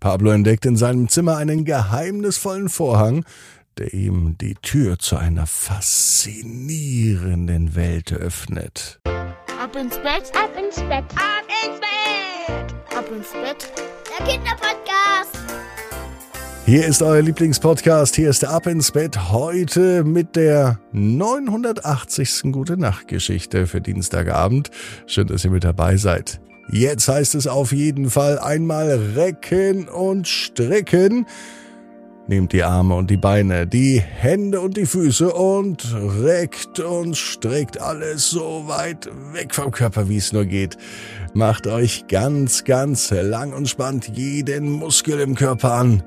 Pablo entdeckt in seinem Zimmer einen geheimnisvollen Vorhang, der ihm die Tür zu einer faszinierenden Welt öffnet. Ab ins Bett, ab ins Bett, ab ins Bett, ab ins Bett. Der Kinderpodcast. Hier ist euer Lieblingspodcast. Hier ist der Ab ins Bett heute mit der 980. Gute Nacht Geschichte für Dienstagabend. Schön, dass ihr mit dabei seid. Jetzt heißt es auf jeden Fall einmal recken und strecken. Nehmt die Arme und die Beine, die Hände und die Füße und reckt und streckt alles so weit weg vom Körper, wie es nur geht. Macht euch ganz, ganz lang und spannt jeden Muskel im Körper an.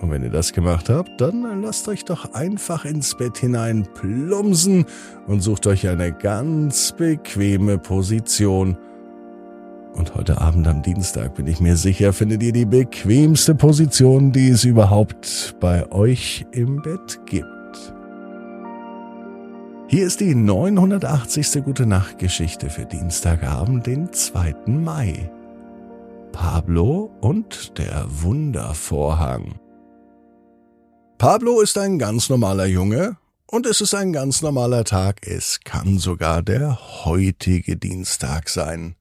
Und wenn ihr das gemacht habt, dann lasst euch doch einfach ins Bett hinein plumsen und sucht euch eine ganz bequeme Position. Und heute Abend am Dienstag bin ich mir sicher, findet ihr die bequemste Position, die es überhaupt bei euch im Bett gibt. Hier ist die 980. Gute Nacht Geschichte für Dienstagabend, den 2. Mai. Pablo und der Wundervorhang. Pablo ist ein ganz normaler Junge und es ist ein ganz normaler Tag. Es kann sogar der heutige Dienstag sein.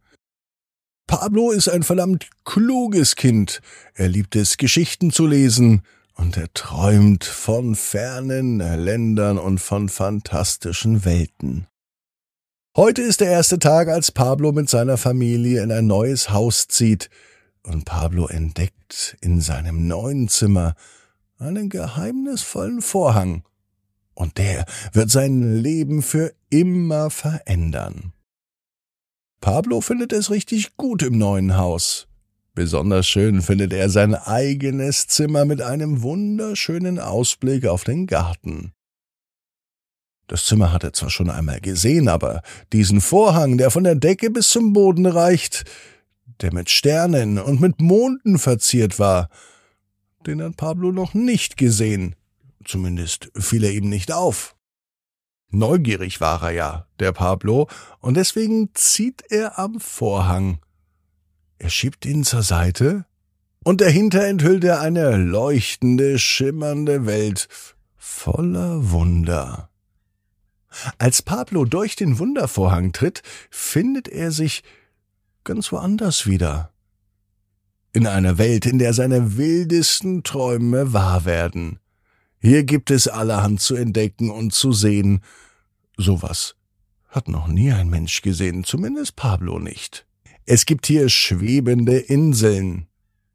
Pablo ist ein verdammt kluges Kind. Er liebt es, Geschichten zu lesen und er träumt von fernen Ländern und von fantastischen Welten. Heute ist der erste Tag, als Pablo mit seiner Familie in ein neues Haus zieht, und Pablo entdeckt in seinem neuen Zimmer einen geheimnisvollen Vorhang, und der wird sein Leben für immer verändern. Pablo findet es richtig gut im neuen Haus. Besonders schön findet er sein eigenes Zimmer mit einem wunderschönen Ausblick auf den Garten. Das Zimmer hat er zwar schon einmal gesehen, aber diesen Vorhang, der von der Decke bis zum Boden reicht, der mit Sternen und mit Monden verziert war, den hat Pablo noch nicht gesehen. Zumindest fiel er ihm nicht auf. Neugierig war er ja, der Pablo, und deswegen zieht er am Vorhang. Er schiebt ihn zur Seite, und dahinter enthüllt er eine leuchtende, schimmernde Welt voller Wunder. Als Pablo durch den Wundervorhang tritt, findet er sich ganz woanders wieder in einer Welt, in der seine wildesten Träume wahr werden. Hier gibt es allerhand zu entdecken und zu sehen. Sowas hat noch nie ein Mensch gesehen, zumindest Pablo nicht. Es gibt hier schwebende Inseln,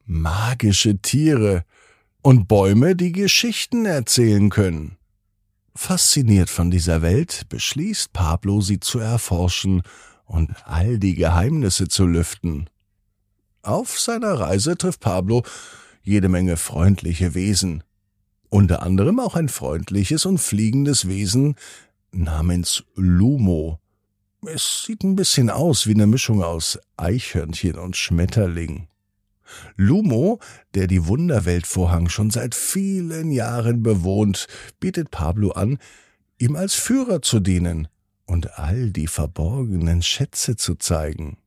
magische Tiere und Bäume, die Geschichten erzählen können. Fasziniert von dieser Welt beschließt Pablo, sie zu erforschen und all die Geheimnisse zu lüften. Auf seiner Reise trifft Pablo jede Menge freundliche Wesen, unter anderem auch ein freundliches und fliegendes Wesen namens Lumo. Es sieht ein bisschen aus wie eine Mischung aus Eichhörnchen und Schmetterling. Lumo, der die Wunderweltvorhang schon seit vielen Jahren bewohnt, bietet Pablo an, ihm als Führer zu dienen und all die verborgenen Schätze zu zeigen.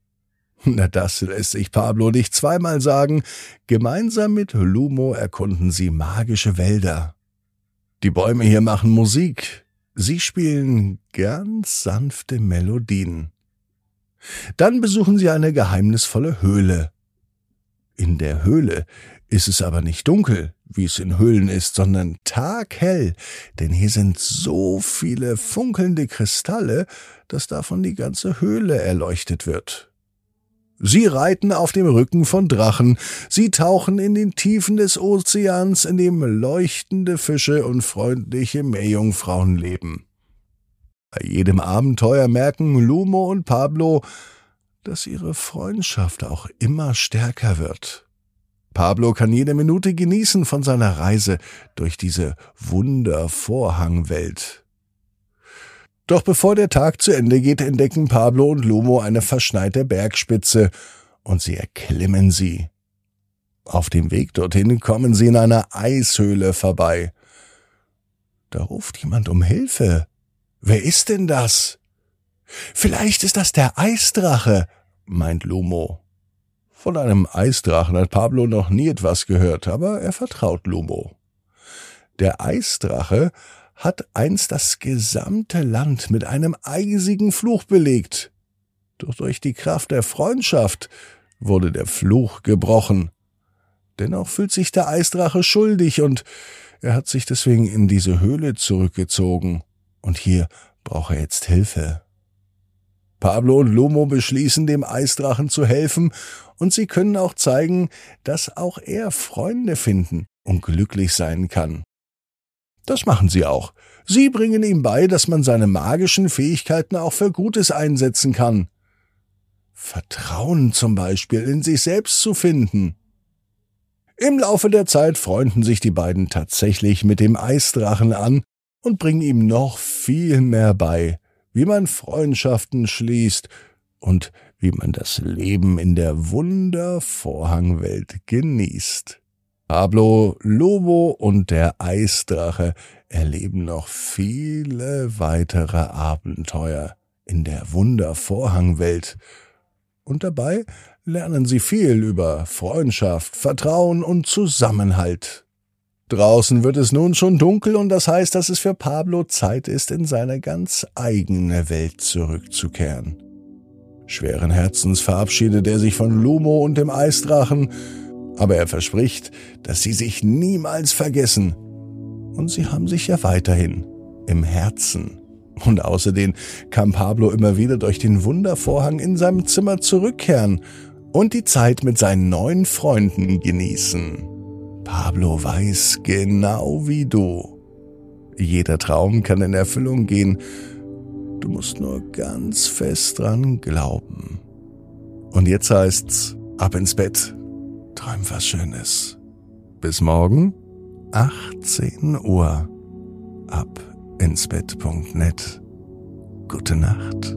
Na, das lässt sich Pablo nicht zweimal sagen. Gemeinsam mit Lumo erkunden sie magische Wälder. Die Bäume hier machen Musik. Sie spielen ganz sanfte Melodien. Dann besuchen sie eine geheimnisvolle Höhle. In der Höhle ist es aber nicht dunkel, wie es in Höhlen ist, sondern taghell, denn hier sind so viele funkelnde Kristalle, dass davon die ganze Höhle erleuchtet wird. Sie reiten auf dem Rücken von Drachen, sie tauchen in den Tiefen des Ozeans, in dem leuchtende Fische und freundliche Meerjungfrauen leben. Bei jedem Abenteuer merken Lumo und Pablo, dass ihre Freundschaft auch immer stärker wird. Pablo kann jede Minute genießen von seiner Reise durch diese Wundervorhangwelt. Doch bevor der Tag zu Ende geht, entdecken Pablo und Lumo eine verschneite Bergspitze und sie erklimmen sie. Auf dem Weg dorthin kommen sie in einer Eishöhle vorbei. Da ruft jemand um Hilfe. Wer ist denn das? Vielleicht ist das der Eisdrache, meint Lumo. Von einem Eisdrachen hat Pablo noch nie etwas gehört, aber er vertraut Lumo. Der Eisdrache hat einst das gesamte Land mit einem eisigen Fluch belegt. Doch durch die Kraft der Freundschaft wurde der Fluch gebrochen. Dennoch fühlt sich der Eisdrache schuldig und er hat sich deswegen in diese Höhle zurückgezogen. Und hier braucht er jetzt Hilfe. Pablo und Lomo beschließen, dem Eisdrachen zu helfen, und sie können auch zeigen, dass auch er Freunde finden und glücklich sein kann. Das machen sie auch. Sie bringen ihm bei, dass man seine magischen Fähigkeiten auch für Gutes einsetzen kann. Vertrauen zum Beispiel in sich selbst zu finden. Im Laufe der Zeit freunden sich die beiden tatsächlich mit dem Eisdrachen an und bringen ihm noch viel mehr bei, wie man Freundschaften schließt und wie man das Leben in der Wundervorhangwelt genießt. Pablo, Lobo und der Eisdrache erleben noch viele weitere Abenteuer in der Wundervorhangwelt. Und dabei lernen sie viel über Freundschaft, Vertrauen und Zusammenhalt. Draußen wird es nun schon dunkel und das heißt, dass es für Pablo Zeit ist, in seine ganz eigene Welt zurückzukehren. Schweren Herzens verabschiedet er sich von Lumo und dem Eisdrachen, aber er verspricht, dass sie sich niemals vergessen. Und sie haben sich ja weiterhin im Herzen. Und außerdem kann Pablo immer wieder durch den Wundervorhang in seinem Zimmer zurückkehren und die Zeit mit seinen neuen Freunden genießen. Pablo weiß genau wie du. Jeder Traum kann in Erfüllung gehen. Du musst nur ganz fest dran glauben. Und jetzt heißt's, ab ins Bett. Träum was Schönes. Bis morgen, 18 Uhr. Ab ins Bett.net. Gute Nacht.